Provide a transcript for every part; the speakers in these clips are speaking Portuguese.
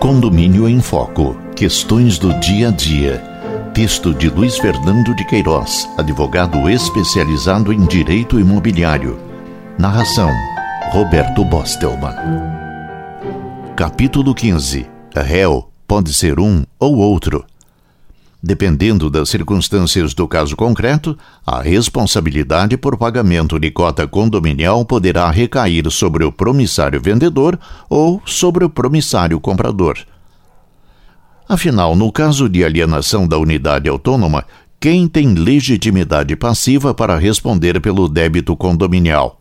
Condomínio em Foco. Questões do dia a dia. Texto de Luiz Fernando de Queiroz, advogado especializado em direito imobiliário. Narração: Roberto Bostelman. Capítulo 15. Réu pode ser um ou outro. Dependendo das circunstâncias do caso concreto, a responsabilidade por pagamento de cota condominial poderá recair sobre o promissário vendedor ou sobre o promissário comprador. Afinal, no caso de alienação da unidade autônoma, quem tem legitimidade passiva para responder pelo débito condominial?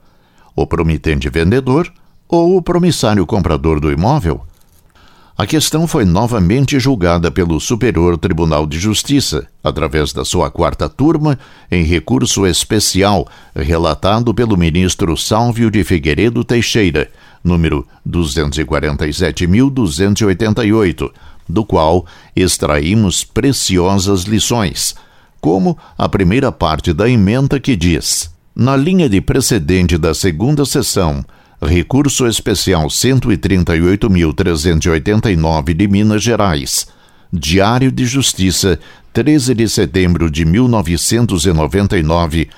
O promitente vendedor ou o promissário comprador do imóvel? A questão foi novamente julgada pelo Superior Tribunal de Justiça, através da sua quarta turma, em recurso especial relatado pelo ministro Sálvio de Figueiredo Teixeira, número 247.288, do qual extraímos preciosas lições, como a primeira parte da emenda que diz: na linha de precedente da segunda sessão, Recurso Especial 138.389 de Minas Gerais. Diário de Justiça, 13 de setembro de 1999.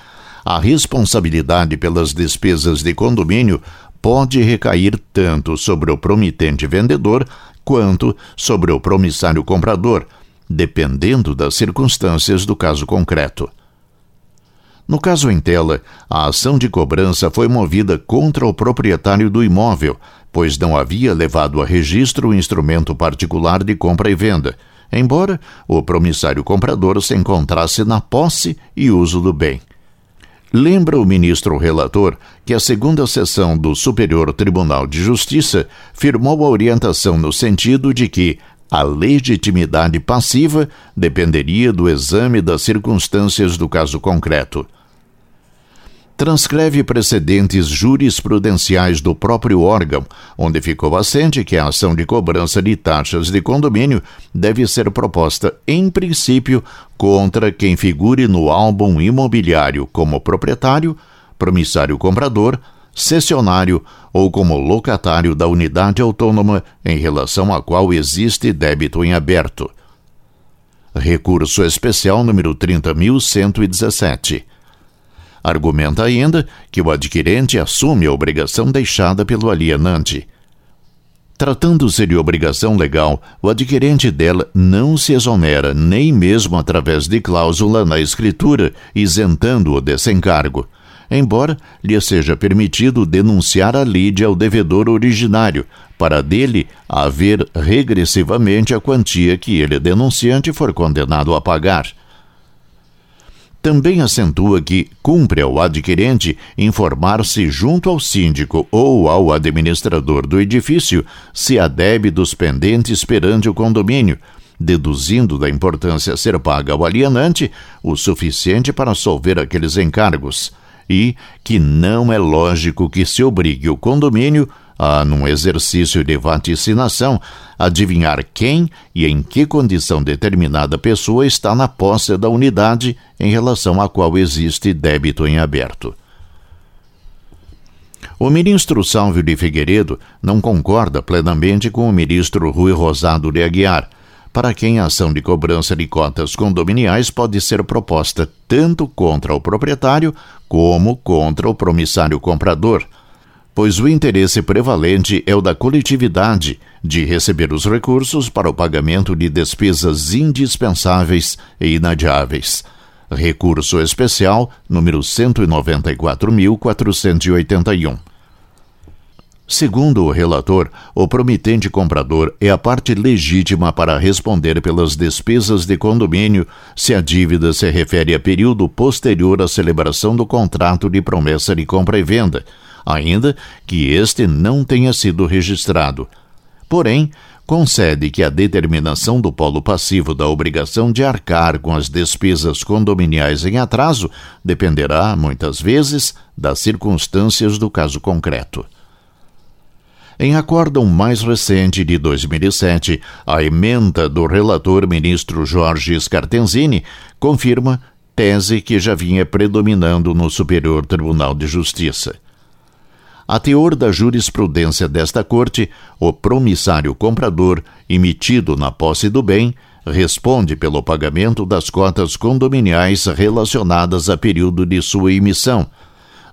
A responsabilidade pelas despesas de condomínio pode recair tanto sobre o promitente vendedor quanto sobre o promissário comprador, dependendo das circunstâncias do caso concreto. No caso em tela, a ação de cobrança foi movida contra o proprietário do imóvel, pois não havia levado a registro o instrumento particular de compra e venda, embora o promissário comprador se encontrasse na posse e uso do bem. Lembra o ministro relator que a segunda sessão do Superior Tribunal de Justiça firmou a orientação no sentido de que a legitimidade passiva dependeria do exame das circunstâncias do caso concreto. Transcreve precedentes jurisprudenciais do próprio órgão, onde ficou assente que a ação de cobrança de taxas de condomínio deve ser proposta, em princípio, contra quem figure no álbum imobiliário como proprietário, promissário comprador, cessionário ou como locatário da unidade autônoma em relação à qual existe débito em aberto. Recurso especial número 30.117. Argumenta ainda que o adquirente assume a obrigação deixada pelo alienante. Tratando-se de obrigação legal, o adquirente dela não se exonera nem mesmo através de cláusula na escritura, isentando-o desse encargo embora lhe seja permitido denunciar a lide ao devedor originário, para dele haver regressivamente a quantia que ele, denunciante, for condenado a pagar. Também acentua que cumpre ao adquirente informar-se junto ao síndico ou ao administrador do edifício se há débitos pendentes perante o condomínio, deduzindo da importância a ser paga ao alienante o suficiente para solver aqueles encargos e que não é lógico que se obrigue o condomínio a, num exercício de vaticinação, adivinhar quem e em que condição determinada pessoa está na posse da unidade em relação à qual existe débito em aberto. O ministro Salvio de Figueiredo não concorda plenamente com o ministro Rui Rosado de Aguiar para quem a ação de cobrança de cotas condominiais pode ser proposta tanto contra o proprietário como contra o promissário comprador, pois o interesse prevalente é o da coletividade de receber os recursos para o pagamento de despesas indispensáveis e inadiáveis. Recurso especial número 194.481. Segundo o relator, o promitente comprador é a parte legítima para responder pelas despesas de condomínio se a dívida se refere a período posterior à celebração do contrato de promessa de compra e venda, ainda que este não tenha sido registrado. Porém, concede que a determinação do polo passivo da obrigação de arcar com as despesas condominiais em atraso dependerá, muitas vezes, das circunstâncias do caso concreto. Em acórdão mais recente de 2007, a emenda do relator ministro Jorge Scartenzini confirma tese que já vinha predominando no Superior Tribunal de Justiça. A teor da jurisprudência desta Corte, o promissário comprador, emitido na posse do bem, responde pelo pagamento das cotas condominiais relacionadas a período de sua emissão,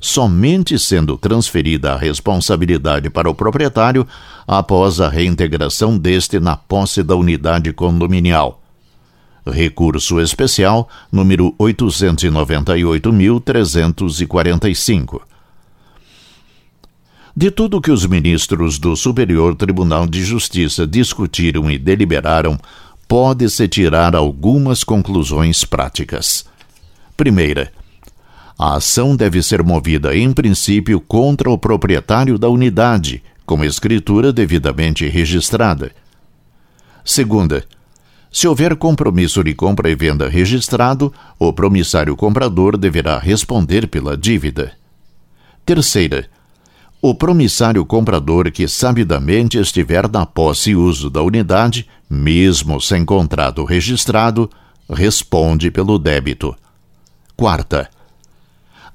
somente sendo transferida a responsabilidade para o proprietário após a reintegração deste na posse da unidade condominial. Recurso especial número 898.345. De tudo que os ministros do Superior Tribunal de Justiça discutiram e deliberaram, pode-se tirar algumas conclusões práticas. Primeira, a ação deve ser movida, em princípio, contra o proprietário da unidade, com escritura devidamente registrada. Segunda, se houver compromisso de compra e venda registrado, o promissário comprador deverá responder pela dívida. Terceira, o promissário comprador que sabidamente estiver na posse e uso da unidade, mesmo sem contrato registrado, responde pelo débito. Quarta,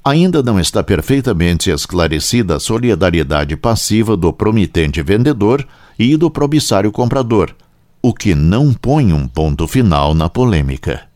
ainda não está perfeitamente esclarecida a solidariedade passiva do promitente vendedor e do promissário comprador, o que não põe um ponto final na polêmica.